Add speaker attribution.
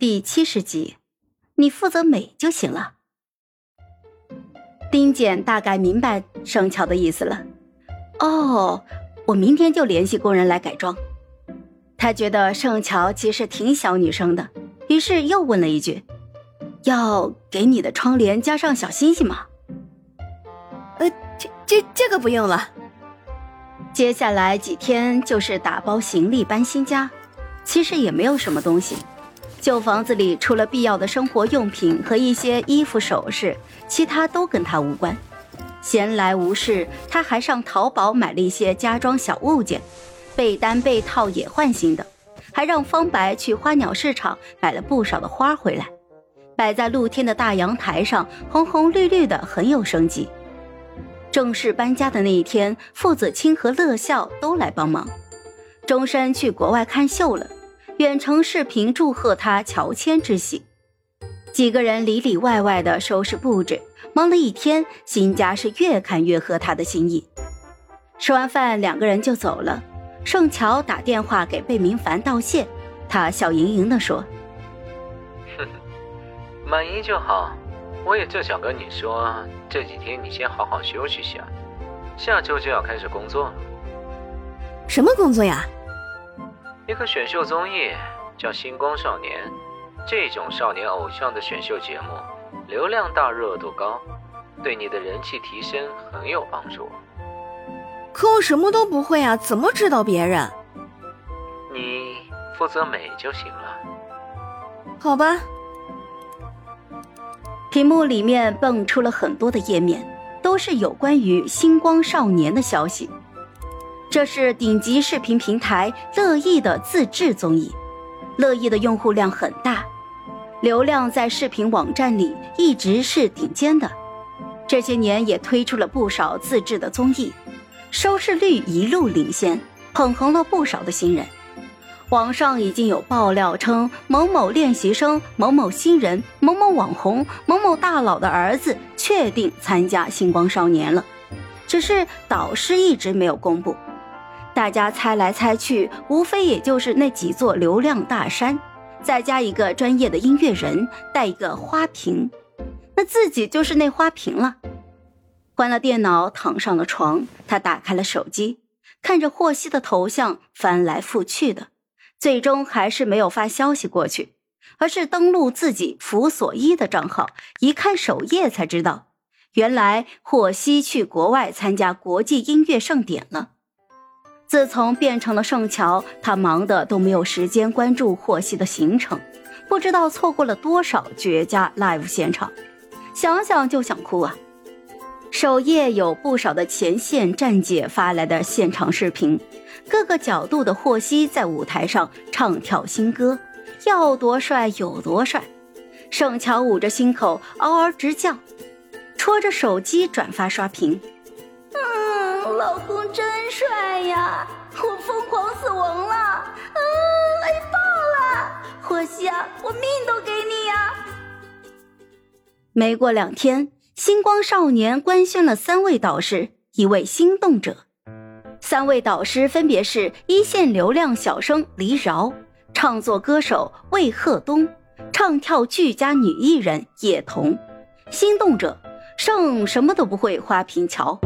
Speaker 1: 第七十集，你负责美就行了。丁简大概明白盛乔的意思了。哦，我明天就联系工人来改装。他觉得盛乔其实挺小女生的，于是又问了一句：“要给你的窗帘加上小星星吗？”
Speaker 2: 呃，这这这个不用了。
Speaker 1: 接下来几天就是打包行李搬新家，其实也没有什么东西。旧房子里除了必要的生活用品和一些衣服首饰，其他都跟他无关。闲来无事，他还上淘宝买了一些家装小物件，被单被套也换新的，还让方白去花鸟市场买了不少的花回来，摆在露天的大阳台上，红红绿绿的，很有生机。正式搬家的那一天，傅子清和乐笑都来帮忙。钟山去国外看秀了。远程视频祝贺他乔迁之喜，几个人里里外外的收拾布置，忙了一天，新家是越看越合他的心意。吃完饭，两个人就走了。盛乔打电话给贝明凡道谢，他笑盈盈地说：“
Speaker 3: 哼哼，满意就好。我也正想跟你说，这几天你先好好休息下，下周就要开始工作了。
Speaker 2: 什么工作呀？”
Speaker 3: 一个选秀综艺叫《星光少年》，这种少年偶像的选秀节目，流量大、热度高，对你的人气提升很有帮助。
Speaker 2: 可我什么都不会啊，怎么指导别人？
Speaker 3: 你负责美就行了。
Speaker 2: 好吧。
Speaker 1: 屏幕里面蹦出了很多的页面，都是有关于《星光少年》的消息。这是顶级视频平台乐意的自制综艺，乐意的用户量很大，流量在视频网站里一直是顶尖的。这些年也推出了不少自制的综艺，收视率一路领先，捧红了不少的新人。网上已经有爆料称，某某练习生、某某新人、某某网红、某某大佬的儿子确定参加星光少年了，只是导师一直没有公布。大家猜来猜去，无非也就是那几座流量大山，再加一个专业的音乐人，带一个花瓶，那自己就是那花瓶了。关了电脑，躺上了床，他打开了手机，看着霍希的头像翻来覆去的，最终还是没有发消息过去，而是登录自己福所依的账号，一看首页才知道，原来霍希去国外参加国际音乐盛典了。自从变成了圣乔，他忙的都没有时间关注霍希的行程，不知道错过了多少绝佳 live 现场，想想就想哭啊！首页有不少的前线站姐发来的现场视频，各个角度的霍希在舞台上唱跳新歌，要多帅有多帅。圣乔捂着心口嗷嗷直叫，戳着手机转发刷屏。
Speaker 4: 老公真帅呀！我疯狂死亡了，啊，爱爆了！霍希啊，我命都给你呀！
Speaker 1: 没过两天，星光少年官宣了三位导师，一位心动者。三位导师分别是一线流量小生黎饶、唱作歌手魏鹤东、唱跳俱佳女艺人叶童。心动者，剩什么都不会，花瓶桥。